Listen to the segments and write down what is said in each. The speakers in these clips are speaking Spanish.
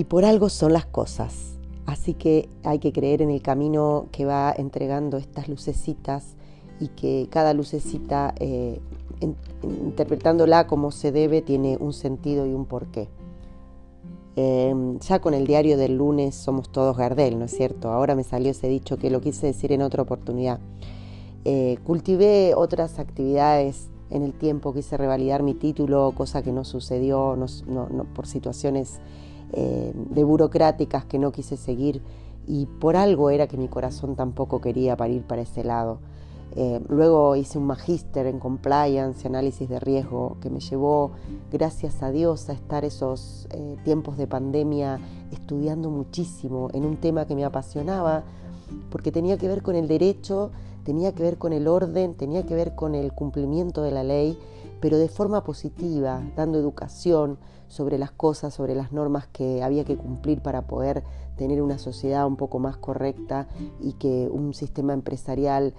Y por algo son las cosas. Así que hay que creer en el camino que va entregando estas lucecitas y que cada lucecita, eh, interpretándola como se debe, tiene un sentido y un porqué. Em, ya con el diario del lunes somos todos Gardel, ¿no es cierto? Ahora me salió ese dicho que lo quise decir en otra oportunidad. Eh, cultivé otras actividades en el tiempo, quise revalidar mi título, cosa que no sucedió por situaciones eh, de burocráticas que no quise seguir y por algo era que mi corazón tampoco quería parir para ese lado. Eh, luego hice un magíster en compliance análisis de riesgo que me llevó, gracias a Dios, a estar esos eh, tiempos de pandemia estudiando muchísimo en un tema que me apasionaba, porque tenía que ver con el derecho, tenía que ver con el orden, tenía que ver con el cumplimiento de la ley, pero de forma positiva, dando educación sobre las cosas, sobre las normas que había que cumplir para poder tener una sociedad un poco más correcta y que un sistema empresarial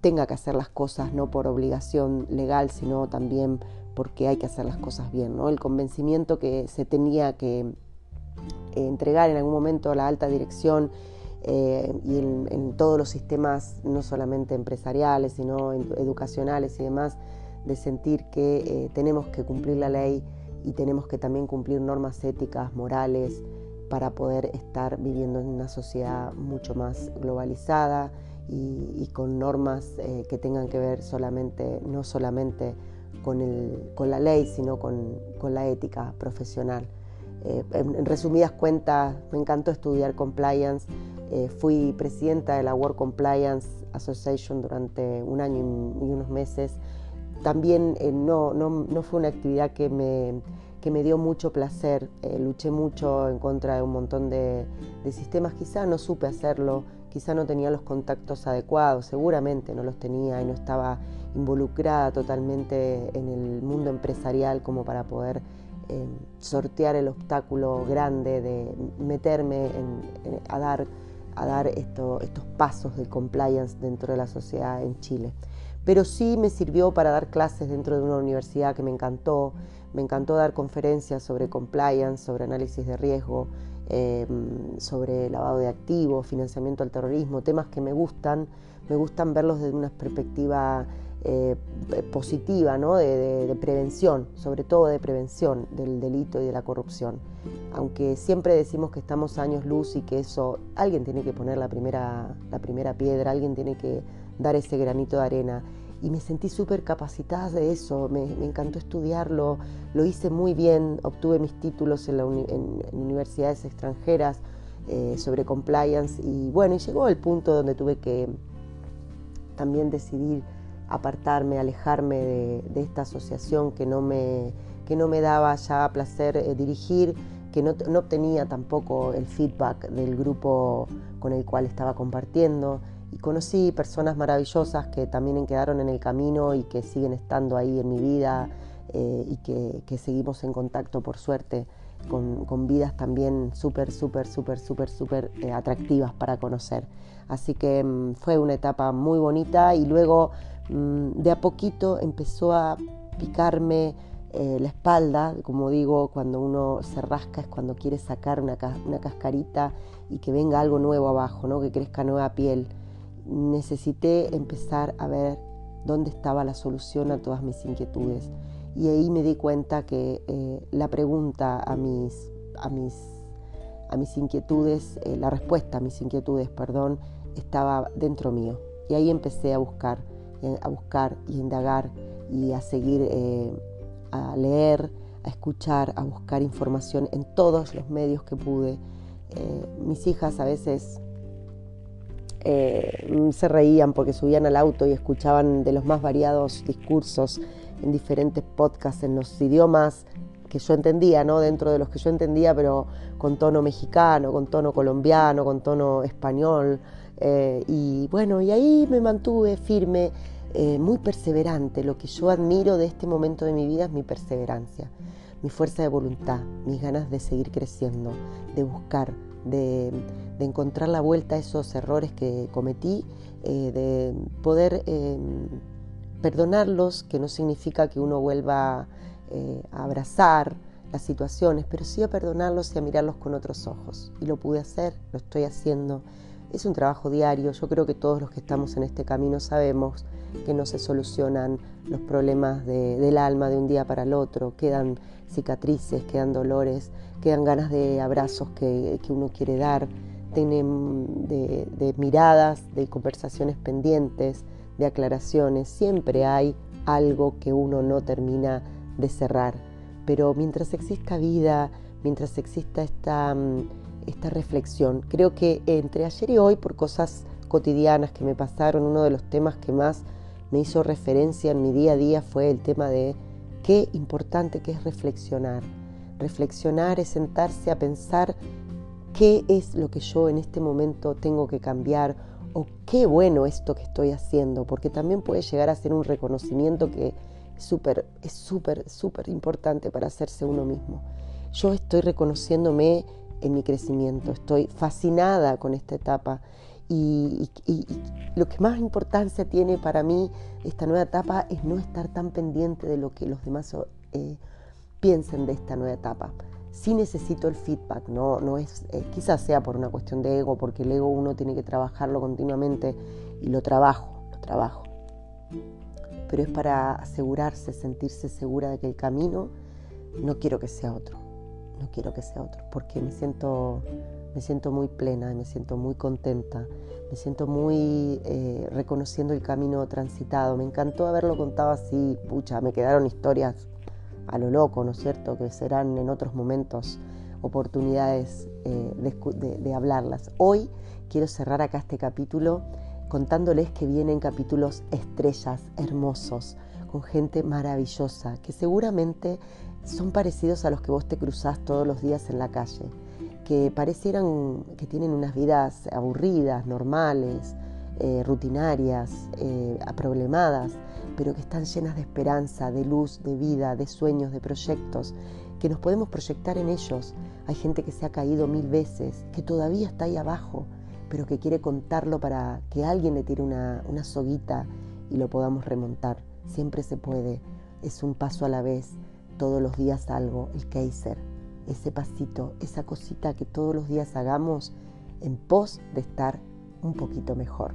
tenga que hacer las cosas no por obligación legal, sino también porque hay que hacer las cosas bien. ¿no? El convencimiento que se tenía que eh, entregar en algún momento a la alta dirección eh, y en, todos los sistemas, no solamente empresariales, sino educacionales y demás, de sentir que eh, tenemos que cumplir la ley y tenemos que también cumplir normas éticas, morales, para poder estar viviendo en una sociedad mucho más globalizada y, con normas eh, que tengan que ver solamente, no solamente con, el, con la ley, sino con, con la ética profesional. Eh, en, resumidas cuentas, me encantó estudiar compliance. Fui presidenta de la World Compliance Association durante un año y, unos meses. También no, no, no, fue una actividad que me, que me dio mucho placer. luché mucho en contra de un montón de, de sistemas. Quizá no supe hacerlo quizá no tenía los contactos adecuados, seguramente no los tenía y no estaba involucrada totalmente en el mundo empresarial como para poder eh, sortear el obstáculo grande de meterme a dar, a dar estos pasos de compliance dentro de la sociedad en Chile. Pero sí me sirvió para dar clases dentro de una universidad que me encantó. Me encantó dar conferencias sobre compliance, sobre análisis de riesgo, Em, sobre lavado de activos, financiamiento al terrorismo, temas que me gustan, me gustan verlos desde una perspectiva eh, positiva, ¿no? de, prevención, sobre todo de prevención del delito y de la corrupción. Aunque siempre decimos que estamos años luz y que eso, alguien tiene que poner la primera, la primera piedra, alguien tiene que dar ese granito de arena y me sentí súper capacitada de eso, me, encantó estudiarlo, lo hice muy bien, obtuve mis títulos en, universidades extranjeras eh, sobre compliance y bueno, y llegó el punto donde tuve que también decidir apartarme, alejarme de, esta asociación que no, me, que no me daba ya placer eh, dirigir, que no, no obtenía tampoco el feedback del grupo con el cual estaba compartiendo y conocí personas maravillosas que también quedaron en el camino y que siguen estando ahí en mi vida eh, y que, seguimos en contacto por suerte con, vidas también súper, súper, súper, súper, súper eh, atractivas para conocer. Así que mm, fue una etapa muy bonita y luego de a poquito empezó a picarme eh, la espalda, como digo, cuando uno se rasca es cuando quiere sacar una, una cascarita y que venga algo nuevo abajo, ¿no? que crezca nueva piel necesité empezar a ver dónde estaba la solución a todas mis inquietudes. Y ahí me di cuenta que eh, la pregunta a mis, a mis, a mis inquietudes, eh, la respuesta a mis inquietudes, perdón, estaba dentro mío. Y ahí empecé a buscar, a buscar y indagar y a seguir eh, a leer, a escuchar, a buscar información en todos los medios que pude. mis hijas a veces eh, se reían porque subían al auto y escuchaban de los más variados discursos en diferentes podcasts en los idiomas que yo entendía, ¿no? Dentro de los que yo entendía, pero con tono mexicano, con tono colombiano, con tono español. Eh, y bueno, y ahí me mantuve firme, eh, muy perseverante. Lo que yo admiro de este momento de mi vida es mi perseverancia, mi fuerza de voluntad, mis ganas de seguir creciendo, de buscar, de, encontrar la vuelta a esos errores que cometí, eh, de poder eh, perdonarlos, que no significa que uno vuelva a abrazar las situaciones, pero sí a perdonarlos y a mirarlos con otros ojos. Y lo pude hacer, lo estoy haciendo. Es un trabajo diario, yo creo que todos los que estamos en este camino sabemos que no se solucionan los problemas del alma de un día para el otro, quedan cicatrices, quedan dolores, quedan ganas de abrazos que, uno quiere dar, tienen de, de miradas, de conversaciones pendientes, de aclaraciones, siempre hay algo que uno no termina de cerrar. Pero mientras exista vida, mientras exista esta, mm, esta reflexión, creo que entre ayer y hoy, por cosas cotidianas que me pasaron, uno de los temas que más me hizo referencia en mi día a día fue el tema de qué importante que es reflexionar. Reflexionar es sentarse a pensar qué es lo que yo en este momento tengo que cambiar o qué bueno esto que estoy haciendo, porque también puede llegar a ser un reconocimiento que súper, es súper, súper importante para hacerse uno mismo. Yo estoy reconociéndome en mi crecimiento, estoy fascinada con esta etapa y, lo que más importancia tiene para mí esta nueva etapa es no estar tan pendiente de lo que los demás eh, piensen de esta nueva etapa sí necesito el feedback, no, no es, eh, quizás sea por una cuestión de ego, porque el ego uno tiene que trabajarlo continuamente y lo trabajo, lo trabajo. Pero es para asegurarse, sentirse segura de que el camino no quiero que sea otro, no quiero que sea otro, porque me siento, me siento muy plena, me siento muy contenta, me siento muy eh, reconociendo el camino transitado. Me encantó haberlo contado así, pucha, me quedaron historias a lo loco, ¿no es cierto?, que serán en otros momentos oportunidades eh, de, hablarlas. Hoy quiero cerrar acá este capítulo contándoles que vienen capítulos estrellas, hermosos, con gente maravillosa, que seguramente son parecidos a los que vos te cruzás todos los días en la calle, que parecieran que tienen unas vidas aburridas, normales, eh, rutinarias, eh, problemadas, pero que están llenas de esperanza, de luz, de vida, de sueños, de proyectos, que nos podemos proyectar en ellos. Hay gente que se ha caído mil veces, que todavía está ahí abajo, pero que quiere contarlo para que alguien le tire una, una soguita y lo podamos remontar. Siempre se puede, es un paso a la vez, todos los días algo, el Kaiser, ese pasito, esa cosita que todos los días hagamos en pos de estar un poquito mejor.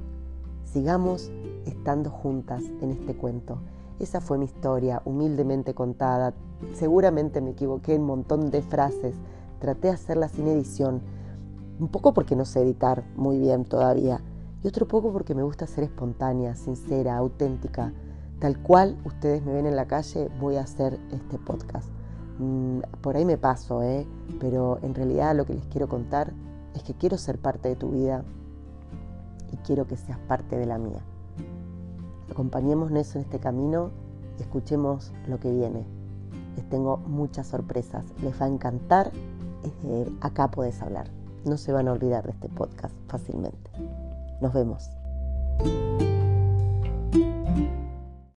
Sigamos estando juntas en este cuento. Esa fue mi historia, humildemente contada. Seguramente me equivoqué en un montón de frases. Traté de hacerla sin edición. Un poco porque no sé editar muy bien todavía. Y otro poco porque me gusta ser espontánea, sincera, auténtica. Tal cual ustedes me ven en la calle, voy a hacer este podcast. Mm, por ahí me paso, ¿eh? pero en realidad lo que les quiero contar es que quiero ser parte de tu vida, y quiero que seas parte de la mía. Acompañémonos en este camino y escuchemos lo que viene. Les tengo muchas sorpresas, les va a encantar. acá podés hablar. No se van a olvidar de este podcast fácilmente. Nos vemos.